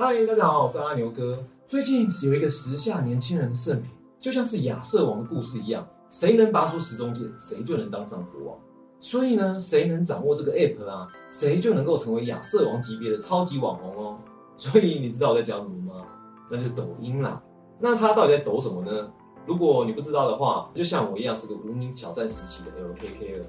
嗨，大家好，我是阿牛哥。最近有一个时下年轻人的圣品，就像是亚瑟王的故事一样，谁能拔出时钟剑，谁就能当上国王。所以呢，谁能掌握这个 app 啊，谁就能够成为亚瑟王级别的超级网红哦。所以你知道我在讲什么吗？那就是抖音啦。那它到底在抖什么呢？如果你不知道的话，就像我一样是个无名挑战时期的 LKK 了。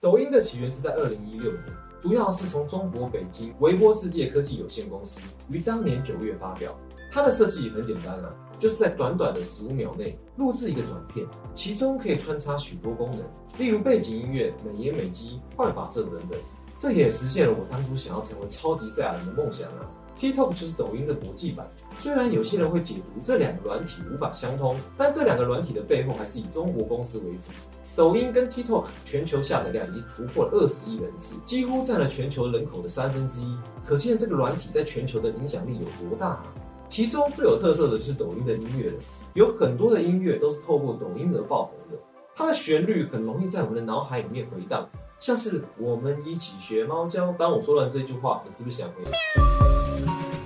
抖音的起源是在二零一六年，主要是从中国北京微波世界科技有限公司于当年九月发表。它的设计也很简单啊，就是在短短的十五秒内录制一个短片，其中可以穿插许多功能，例如背景音乐、美颜美肌、换发色等等。这也实现了我当初想要成为超级赛亚人的梦想啊！TikTok 就是抖音的国际版。虽然有些人会解读这两个软体无法相通，但这两个软体的背后还是以中国公司为主。抖音跟 TikTok 全球下载量已经突破了二十亿人次，几乎占了全球人口的三分之一。可见这个软体在全球的影响力有多大啊！其中最有特色的就是抖音的音乐了，有很多的音乐都是透过抖音而爆红的。它的旋律很容易在我们的脑海里面回荡。像是我们一起学猫叫。当我说完这句话，你是不是想回？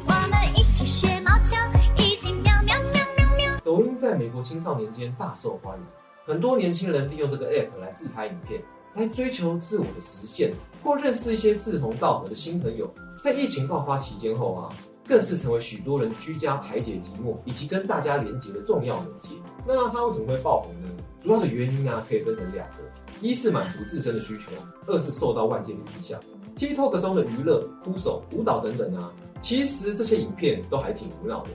我们一起学猫叫，一起喵喵喵喵喵。抖音在美国青少年间大受欢迎，很多年轻人利用这个 app 来自拍影片，来追求自我的实现，或认识一些志同道合的新朋友。在疫情爆发期间后啊，更是成为许多人居家排解寂寞以及跟大家连接的重要媒介。那它为什么会爆红呢？主要的原因啊，可以分成两个。一是满足自身的需求，二是受到外界的影响。TikTok 中的娱乐、哭手、舞蹈等等啊，其实这些影片都还挺无脑的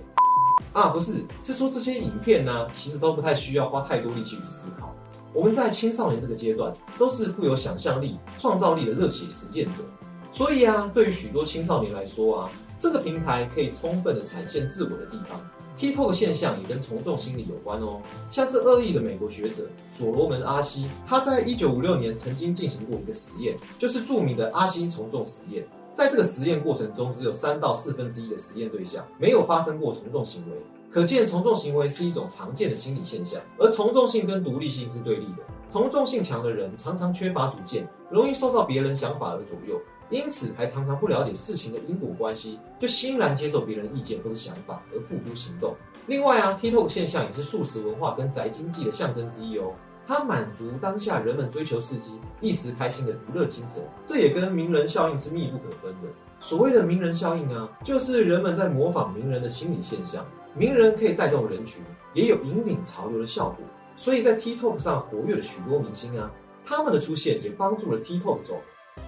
啊。不是，是说这些影片呢，其实都不太需要花太多力气去思考。我们在青少年这个阶段，都是富有想象力、创造力的热血实践者，所以啊，对于许多青少年来说啊，这个平台可以充分的展现自我的地方。TikTok 现象也跟从众心理有关哦，像是恶意的美国学者所罗门阿西，他在一九五六年曾经进行过一个实验，就是著名的阿西从众实验。在这个实验过程中，只有三到四分之一的实验对象没有发生过从众行为，可见从众行为是一种常见的心理现象，而从众性跟独立性是对立的。从众性强的人常常缺乏主见，容易受到别人想法而左右。因此，还常常不了解事情的因果关系，就欣然接受别人意见或者想法而付诸行动。另外啊，TikTok 现象也是素食文化跟宅经济的象征之一哦。它满足当下人们追求刺激、一时开心的娱乐精神，这也跟名人效应是密不可分的。所谓的名人效应啊，就是人们在模仿名人的心理现象。名人可以带动人群，也有引领潮流的效果。所以在 TikTok 上活跃的许多明星啊，他们的出现也帮助了 TikTok 走。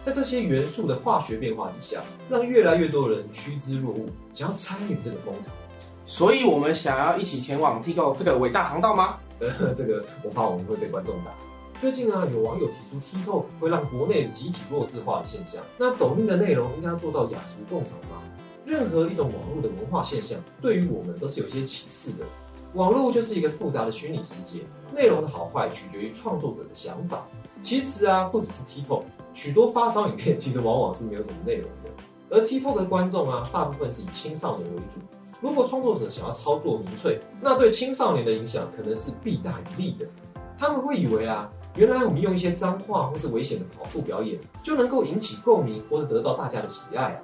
在这些元素的化学变化底下，让越来越多人趋之若鹜，想要参与这个风潮。所以，我们想要一起前往 TikTok 这个伟大航道吗？呃，这个我怕我们会被观众打。最近啊，有网友提出 TikTok 会让国内集体弱智化的现象。那抖音的内容应该做到雅俗共赏吗？任何一种网络的文化现象，对于我们都是有些启示的。网络就是一个复杂的虚拟世界，内容的好坏取决于创作者的想法。其实啊，不只是 TikTok。许多发烧影片其实往往是没有什么内容的，而 TikTok 的观众啊，大部分是以青少年为主。如果创作者想要操作民粹，那对青少年的影响可能是弊大于利的。他们会以为啊，原来我们用一些脏话或是危险的跑步表演，就能够引起共鸣或者得到大家的喜爱啊，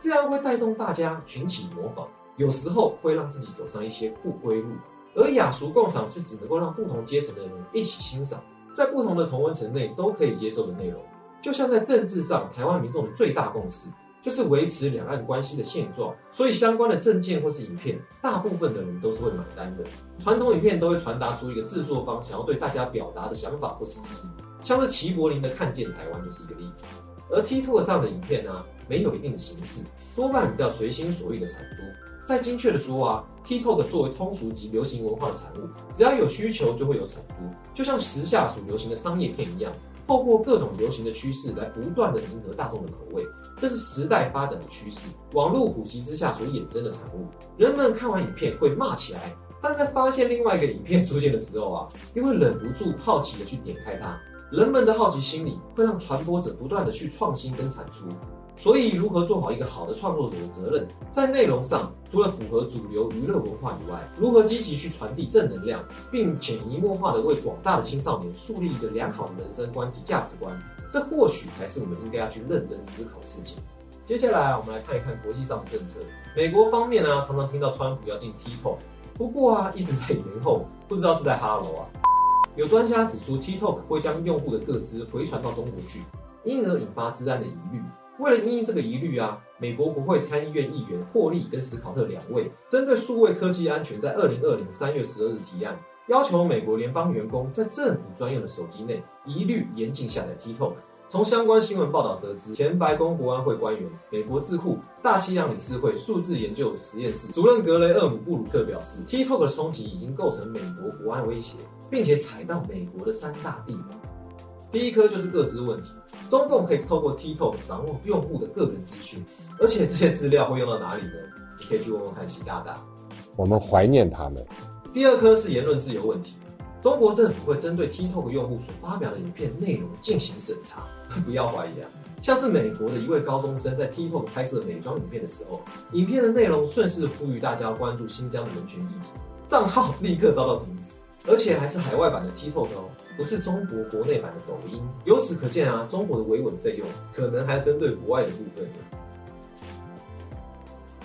这样会带动大家群起模仿，有时候会让自己走上一些不归路。而雅俗共赏是指能够让不同阶层的人一起欣赏，在不同的同温层内都可以接受的内容。就像在政治上，台湾民众的最大共识就是维持两岸关系的现状，所以相关的证件或是影片，大部分的人都是会买单的。传统影片都会传达出一个制作方想要对大家表达的想法或是意义，像是齐柏林的《看见台湾》就是一个例子。而 TikTok 上的影片呢，没有一定的形式，多半比较随心所欲的产出。再精确的说啊，TikTok 作为通俗及流行文化的产物，只要有需求就会有产出，就像时下所流行的商业片一样。透过各种流行的趋势来不断的迎合大众的口味，这是时代发展的趋势，网络普及之下所衍生的产物。人们看完影片会骂起来，但在发现另外一个影片出现的时候啊，又会忍不住好奇的去点开它。人们的好奇心理会让传播者不断的去创新跟产出。所以，如何做好一个好的创作者的责任，在内容上，除了符合主流娱乐文化以外，如何积极去传递正能量，并潜移默化的为广大的青少年树立一个良好的人生观及价值观，这或许才是我们应该要去认真思考的事情。接下来，我们来看一看国际上的政策。美国方面呢，常常听到川普要进 TikTok，不过啊，一直在延后，不知道是在哈罗啊。有专家指出，TikTok 会将用户的个资回传到中国去，因而引发治安的疑虑。为了应这个疑虑啊，美国国会参议院议员霍利跟史考特两位针对数位科技安全，在二零二零三月十二日提案，要求美国联邦员工在政府专用的手机内一律严禁下载 TikTok。从相关新闻报道得知，前白宫国安会官员、美国智库大西洋理事会数字研究实验室主任格雷厄姆布鲁克表示，TikTok 的冲击已经构成美国国安威胁，并且踩到美国的三大地雷。第一颗就是个资问题，中共可以透过 TikTok 掌握用户的个人资讯，而且这些资料会用到哪里呢？你可以去问问看习大大。我们怀念他们。第二颗是言论自由问题，中国政府会针对 TikTok 用户所发表的影片内容进行审查。不要怀疑啊，像是美国的一位高中生在 TikTok 拍摄美妆影片的时候，影片的内容顺势呼吁大家关注新疆的人权议题，账号立刻遭到停止，而且还是海外版的 TikTok 哦。不是中国国内版的抖音，由此可见啊，中国的维稳费用可能还针对国外的部分呢。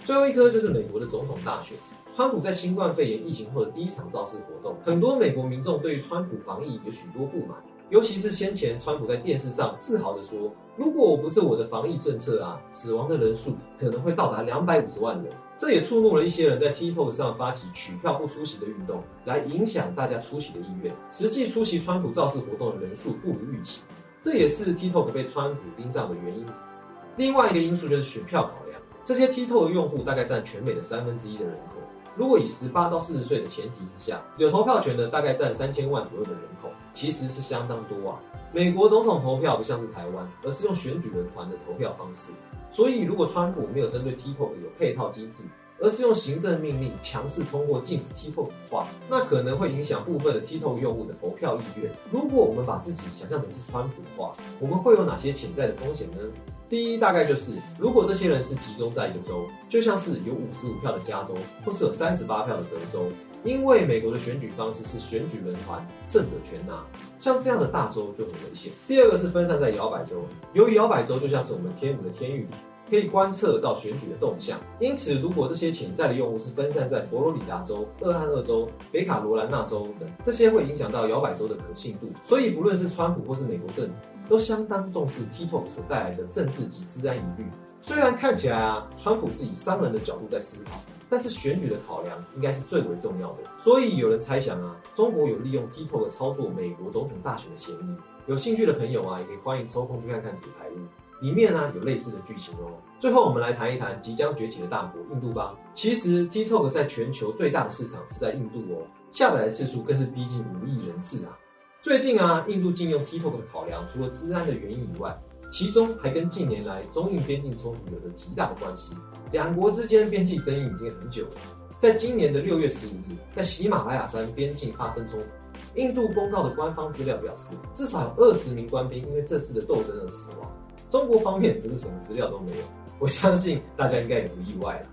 最后一颗就是美国的总统大选，川普在新冠肺炎疫情后的第一场造势活动，很多美国民众对于川普防疫有许多不满。尤其是先前川普在电视上自豪地说：“如果我不是我的防疫政策啊，死亡的人数可能会到达两百五十万人。”这也触怒了一些人在 TikTok 上发起取票不出席的运动，来影响大家出席的意愿。实际出席川普造势活动的人数不如预期，这也是 TikTok 被川普盯上的原因。另外一个因素就是选票考量，这些 TikTok 用户大概占全美的三分之一的人口。如果以十八到四十岁的前提之下，有投票权的大概占三千万左右的人口，其实是相当多啊。美国总统投票不像是台湾，而是用选举人团的投票方式。所以，如果川普没有针对 TikTok 有配套机制，而是用行政命令强势通过禁止 TikTok 的话，那可能会影响部分的 TikTok 用户的投票意愿。如果我们把自己想象成是川普的话，我们会有哪些潜在的风险呢？第一，大概就是如果这些人是集中在一个州，就像是有五十五票的加州，或是有三十八票的德州，因为美国的选举方式是选举人团，胜者全拿，像这样的大州就很危险。第二个是分散在摇摆州，由于摇摆州就像是我们天母的天域，可以观测到选举的动向，因此如果这些潜在的用户是分散在佛罗里达州、俄亥俄州、北卡罗来纳州等，这些会影响到摇摆州的可信度。所以不论是川普或是美国政府。都相当重视 TikTok 所带来的政治及治安疑虑。虽然看起来啊，川普是以商人的角度在思考，但是选举的考量应该是最为重要的。所以有人猜想啊，中国有利用 TikTok 操作美国总统大选的嫌疑。有兴趣的朋友啊，也可以欢迎抽空去看看纸牌屋，里面呢有类似的剧情哦。最后我们来谈一谈即将崛起的大国印度吧。其实 TikTok 在全球最大的市场是在印度哦，下载的次数更是逼近五亿人次啊。最近啊，印度禁用 TikTok 的考量，除了治安的原因以外，其中还跟近年来中印边境冲突有着极大的关系。两国之间边境争议已经很久了。在今年的六月十五日，在喜马拉雅山边境发生冲突，印度公告的官方资料表示，至少有二十名官兵因为这次的斗争而死亡。中国方面则是什么资料都没有。我相信大家应该也不意外了。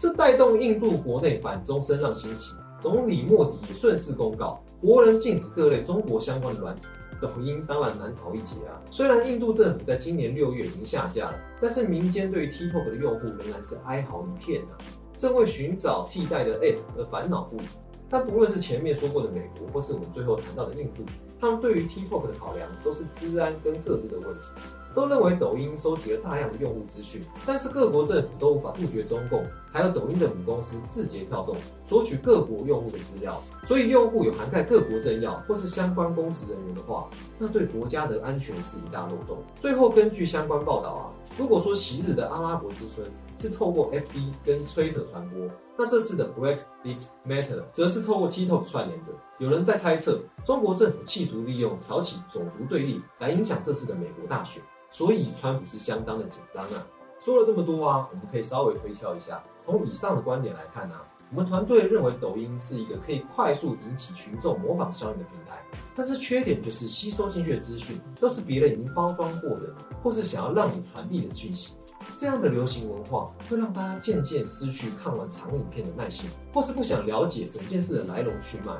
这带动印度国内反中声浪兴起，总理莫迪也顺势公告。国人禁止各类中国相关的软体，抖音当然难逃一劫啊。虽然印度政府在今年六月已经下架了，但是民间对于 TikTok 的用户仍然是哀嚎一片啊，正为寻找替代的 App 而烦恼不已。但不论是前面说过的美国，或是我们最后谈到的印度，他们对于 TikTok 的考量都是治安跟各自的问题。都认为抖音收集了大量的用户资讯，但是各国政府都无法杜绝中共，还有抖音的母公司字节跳动索取各国用户的资料，所以用户有涵盖各国政要或是相关公职人员的话，那对国家的安全是一大漏洞。最后根据相关报道啊，如果说昔日的阿拉伯之春是透过 FB 跟 Twitter 传播，那这次的 Black Lives Matter 则是透过 TikTok 串联的。有人在猜测，中国政府企图利用挑起种族对立来影响这次的美国大选。所以川普是相当的紧张啊。说了这么多啊，我们可以稍微推敲一下。从以上的观点来看呢，我们团队认为抖音是一个可以快速引起群众模仿效应的平台。但是缺点就是吸收进去的资讯都是别人已经包装过的，或是想要让你传递的讯息。这样的流行文化会让大家渐渐失去看完长影片的耐心，或是不想了解整件事的来龙去脉。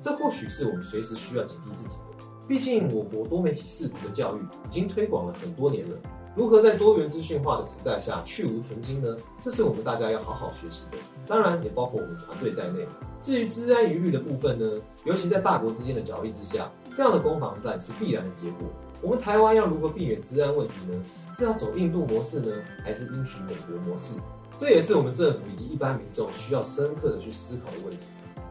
这或许是我们随时需要警惕自己的。毕竟我国多媒体视图的教育已经推广了很多年了，如何在多元资讯化的时代下去无存精呢？这是我们大家要好好学习的，当然也包括我们团队在内。至于治安疑虑的部分呢，尤其在大国之间的角力之下，这样的攻防战是必然的结果。我们台湾要如何避免治安问题呢？是要走印度模式呢，还是应许美国模式？这也是我们政府以及一般民众需要深刻的去思考的问题。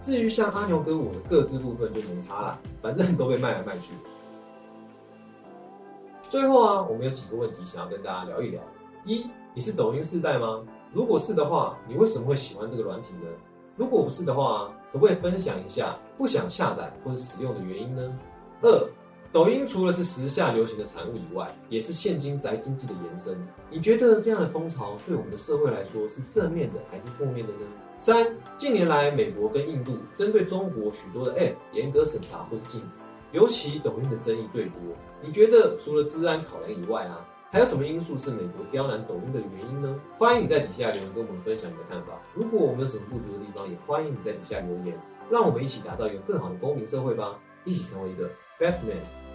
至于像阿牛哥我的各自部分就没差了，反正都被卖来卖去。最后啊，我们有几个问题想要跟大家聊一聊。一，你是抖音世代吗？如果是的话，你为什么会喜欢这个软体呢？如果不是的话，可不可以分享一下不想下载或者使用的原因呢？二。抖音除了是时下流行的产物以外，也是现今宅经济的延伸。你觉得这样的风潮对我们的社会来说是正面的还是负面的呢？三，近年来美国跟印度针对中国许多的 App 严格审查或是禁止，尤其抖音的争议最多。你觉得除了治安考量以外啊，还有什么因素是美国刁难抖音的原因呢？欢迎你在底下留言跟我们分享你的看法。如果我们有什么不足的地方，也欢迎你在底下留言，让我们一起打造一个更好的公民社会吧，一起成为一个 Batman。